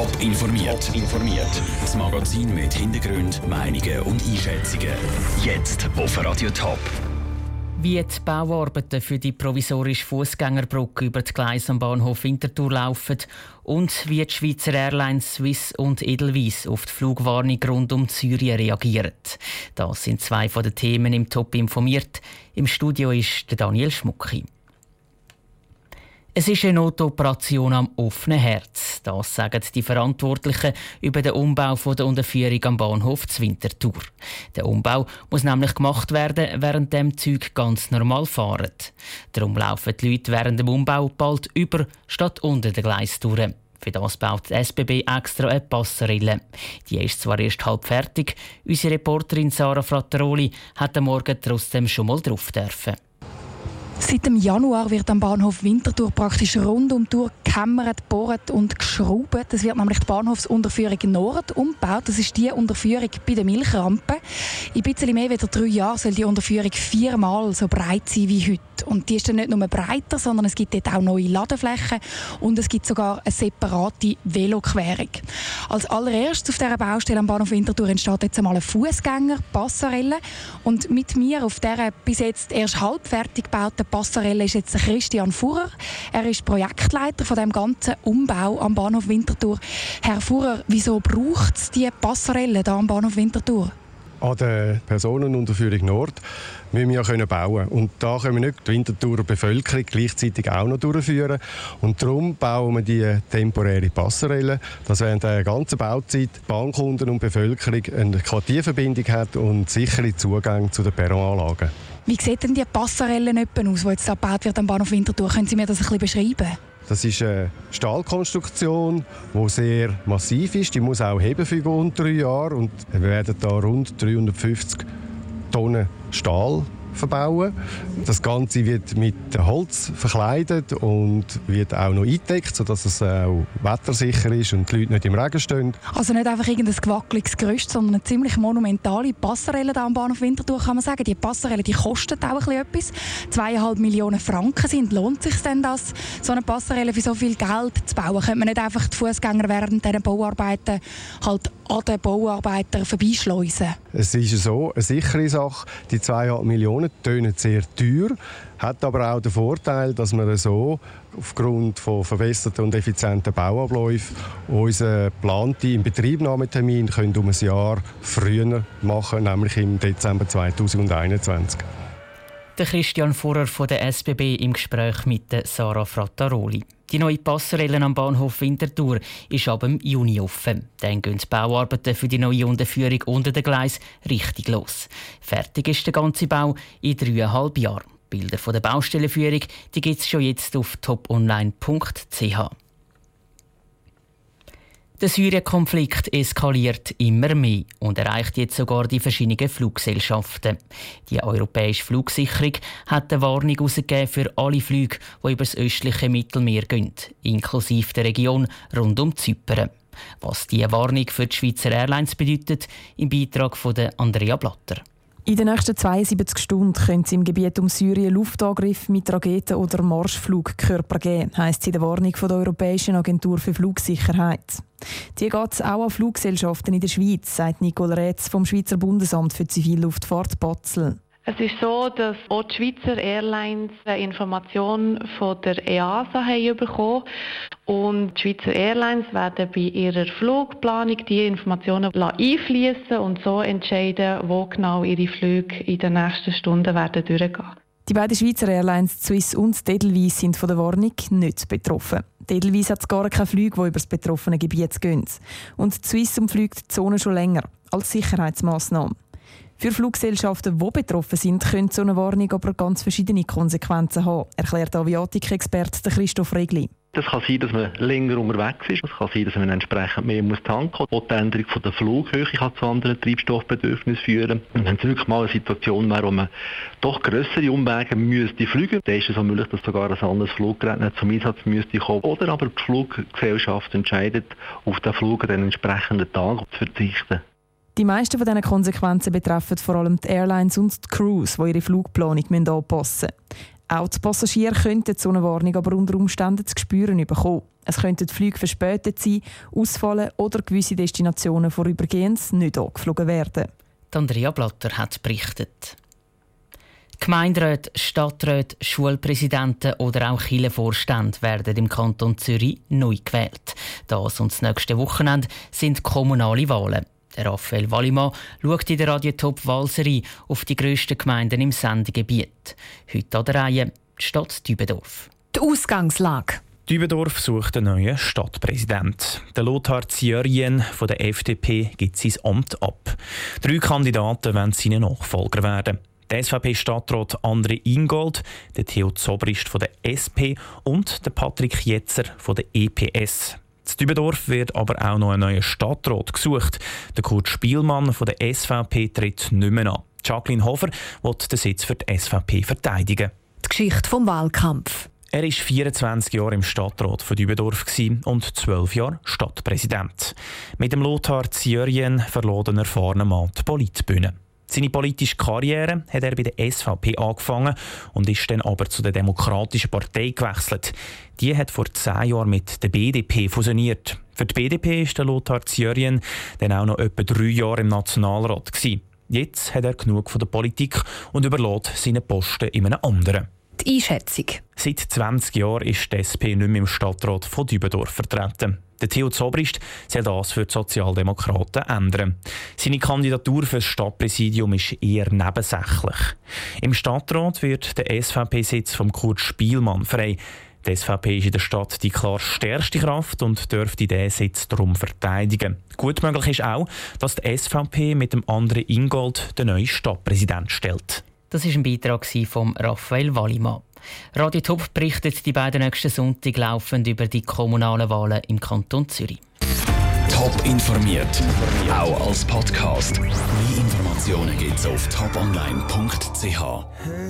Top informiert. informiert. Das Magazin mit Hintergrund, Meinungen und Einschätzungen. Jetzt auf Radio Top. Wie die Bauarbeiten für die provisorische Fußgängerbrücke über die Gleise am Bahnhof Winterthur laufen und wie die Schweizer Airlines Swiss und Edelweiss auf die Flugwarnung rund um Syrien reagieren. Das sind zwei von den Themen im Top informiert. Im Studio ist Daniel Schmucki. Es ist eine Notoperation am offenen Herz. Das sagen die Verantwortlichen über den Umbau der Unterführung am Bahnhof Zwintertour. Der Umbau muss nämlich gemacht werden, während dem Züg ganz normal fahren. Darum laufen die Leute während dem Umbau bald über statt unter den Gleis durch. Für das baut die SBB extra eine Passerille. Die ist zwar erst halb fertig, unsere Reporterin Sarah Frattaroli hat am Morgen trotzdem schon mal drauf dürfen. Seit dem Januar wird am Bahnhof Winterthur praktisch rund um die Tour gehämmert, bohrt und geschraubt. Es wird nämlich die Bahnhofsunterführung Nord umgebaut. Das ist die Unterführung bei der Milchrampe. In ein bisschen mehr als drei Jahren soll die Unterführung viermal so breit sein wie heute. Und die ist dann nicht nur breiter, sondern es gibt dort auch neue Ladeflächen und es gibt sogar eine separate Veloquerung. Als allererstes auf dieser Baustelle am Bahnhof Winterthur entsteht jetzt einmal eine Fußgänger Passarelle und mit mir auf dieser bis jetzt erst halb fertig gebauten Passarelle ist jetzt Christian Fuhrer. Er ist Projektleiter von dem ganzen Umbau am Bahnhof Winterthur. Herr Fuhrer, wieso braucht es diese Passarelle hier am Bahnhof Winterthur? An der Personenunterführung Nord müssen wir ja bauen Und da können wir nicht die Winterthurer Bevölkerung gleichzeitig auch noch durchführen. Und darum bauen wir die temporäre Passerelle, dass während der ganzen Bauzeit Bahnkunden und Bevölkerung eine Quartierverbindung hat und sichere Zugang zu den Perronanlagen. Wie sieht denn die Passerelle aus, die jetzt gebaut wird am Bahnhof Winterthur? Können Sie mir das ein bisschen beschreiben? Das ist eine Stahlkonstruktion, die sehr massiv ist. Die muss auch heben für rund drei Jahre. Und wir werden da rund 350 Tonnen Stahl verbauen. Das Ganze wird mit Holz verkleidet und wird auch noch eingedeckt, sodass es auch wettersicher ist und die Leute nicht im Regen stehen. Also nicht einfach irgendein gewackeliges Gerüst, sondern eine ziemlich monumentale Passerelle da am Bahnhof Winterthur, kann man sagen. Die Passerelle die kostet auch ein etwas. Zweieinhalb Millionen Franken sind. Lohnt sich denn das, so eine Passerelle für so viel Geld zu bauen? Könnte man nicht einfach die Fußgänger während dieser Bauarbeiten halt an den Bauarbeitern vorbeischleusen? Es ist so, eine sichere Sache. Die zweieinhalb Millionen tönen sehr teuer, hat aber auch den Vorteil, dass wir so aufgrund von verbesserten und effizienten Bauabläufen unseren geplanten Inbetriebnahmetermin um ein Jahr früher machen, nämlich im Dezember 2021. Der Christian Vorer von der SBB im Gespräch mit Sarah Frattaroli. Die neue Passerelle am Bahnhof Winterthur ist ab dem Juni offen. Dann gehen die Bauarbeiten für die neue Unterführung unter den Gleis richtig los. Fertig ist der ganze Bau in dreieinhalb Jahren. Bilder von der Baustellenführung gibt es schon jetzt auf toponline.ch. Der Syrien-Konflikt eskaliert immer mehr und erreicht jetzt sogar die verschiedenen Fluggesellschaften. Die europäische Flugsicherung hat eine Warnung herausgegeben für alle Flüge, die über das östliche Mittelmeer gehen, inklusive der Region rund um Zypern. Was diese Warnung für die Schweizer Airlines bedeutet, im Beitrag von Andrea Blatter. In den nächsten 72 Stunden können es im Gebiet um Syrien Luftangriffe mit Raketen oder Marschflugkörper geben, heisst es in der Warnung von der Europäischen Agentur für Flugsicherheit. Die geht es auch an Fluggesellschaften in der Schweiz, sagt Nicole Rätz vom Schweizer Bundesamt für Zivilluftfahrt Batzel. Es ist so, dass auch die Schweizer Airlines eine Information von der EASA haben bekommen und die Schweizer Airlines werden bei ihrer Flugplanung diese Informationen einfließen und so entscheiden, wo genau ihre Flüge in den nächsten Stunden werden durchgehen. Die beiden Schweizer Airlines Swiss und Edelweiss sind von der Warnung nicht betroffen. Edelweiss hat gar keine Flüge, die über das betroffene Gebiet gehen. Und Swiss umfliegt die Zone schon länger, als Sicherheitsmaßnahme. Für Fluggesellschaften, die betroffen sind, könnte so eine Warnung aber ganz verschiedene Konsequenzen haben, erklärt Aviatik-Experte Christoph Regli. Das kann sein, dass man länger unterwegs ist. Es kann sein, dass man entsprechend mehr muss tanken muss. Die Änderung von der Flughöhe kann zu anderen Treibstoffbedürfnissen führen. Und wenn es wirklich mal eine Situation wäre, wo man doch grössere Umwege müsste fliegen, dann ist es auch möglich, dass sogar ein anderes Fluggerät nicht zum Einsatz müsste kommen. Oder aber die Fluggesellschaft entscheidet, auf den Flug den entsprechenden Tag zu verzichten. Die meisten von diesen Konsequenzen betreffen vor allem die Airlines und die Crews, die ihre Flugplanung anpassen müssen. Auch die Passagiere könnten so eine Warnung aber unter Umständen zu spüren bekommen. Es könnten die Flüge verspätet sein, ausfallen oder gewisse Destinationen vorübergehend nicht angeflogen werden. Andrea Blatter hat berichtet. Gemeinderäte, Stadträte, Schulpräsidenten oder auch Kirchenvorstände werden im Kanton Zürich neu gewählt. Das und das nächste Wochenende sind kommunale Wahlen. Der Raphael Wallimann schaut in der Radiotop Walserie auf die grössten Gemeinden im Sendegebiet. Heute an der Reihe die Stadt Dübendorf. Die Ausgangslage. Dübendorf sucht einen neuen Stadtpräsident. Der Lothar Zjörjen von der FDP gibt sein Amt ab. Drei Kandidaten wollen seine Nachfolger werden. Der SVP-Stadtrat André Ingold, der Theo Zobrist von der SP und der Patrick Jetzer von der EPS. In Dübendorf wird aber auch noch ein neuer Stadtrat gesucht. Der Kurt Spielmann von der SVP tritt nicht mehr an. Jacqueline Hofer wird den Sitz für die SVP verteidigen. Die Geschichte vom Wahlkampf. Er war 24 Jahre im Stadtrat von Dübendorf und 12 Jahre Stadtpräsident. Mit dem Lothar Zjörjen verlor ein erfahrener Mann die Politbühne. Seine politische Karriere hat er bei der SVP angefangen und ist dann aber zu der Demokratischen Partei gewechselt. Die hat vor zehn Jahren mit der BDP fusioniert. Für die BDP ist der Lothar Zjörjen dann auch noch etwa drei Jahre im Nationalrat gewesen. Jetzt hat er genug von der Politik und überlässt seinen Posten in einem anderen. Die Einschätzung. Seit 20 Jahren ist die SP nicht mehr im Stadtrat von Dübendorf vertreten. Der Theo Zobrist soll das für die Sozialdemokraten ändern. Seine Kandidatur für das Stadtpräsidium ist eher nebensächlich. Im Stadtrat wird der SVP-Sitz von Kurt Spielmann frei. Die SVP ist in der Stadt die klar stärkste Kraft und dürfte diesen Sitz darum verteidigen. Gut möglich ist auch, dass die SVP mit dem anderen Ingold den neuen Stadtpräsident stellt. Das ist ein Beitrag von Raphael Wallimann. Radio Top berichtet die beiden nächsten Sonntag laufend über die kommunalen Wahlen im Kanton Zürich. Top informiert, auch als Podcast. Mehr Informationen gibt es auf toponline.ch.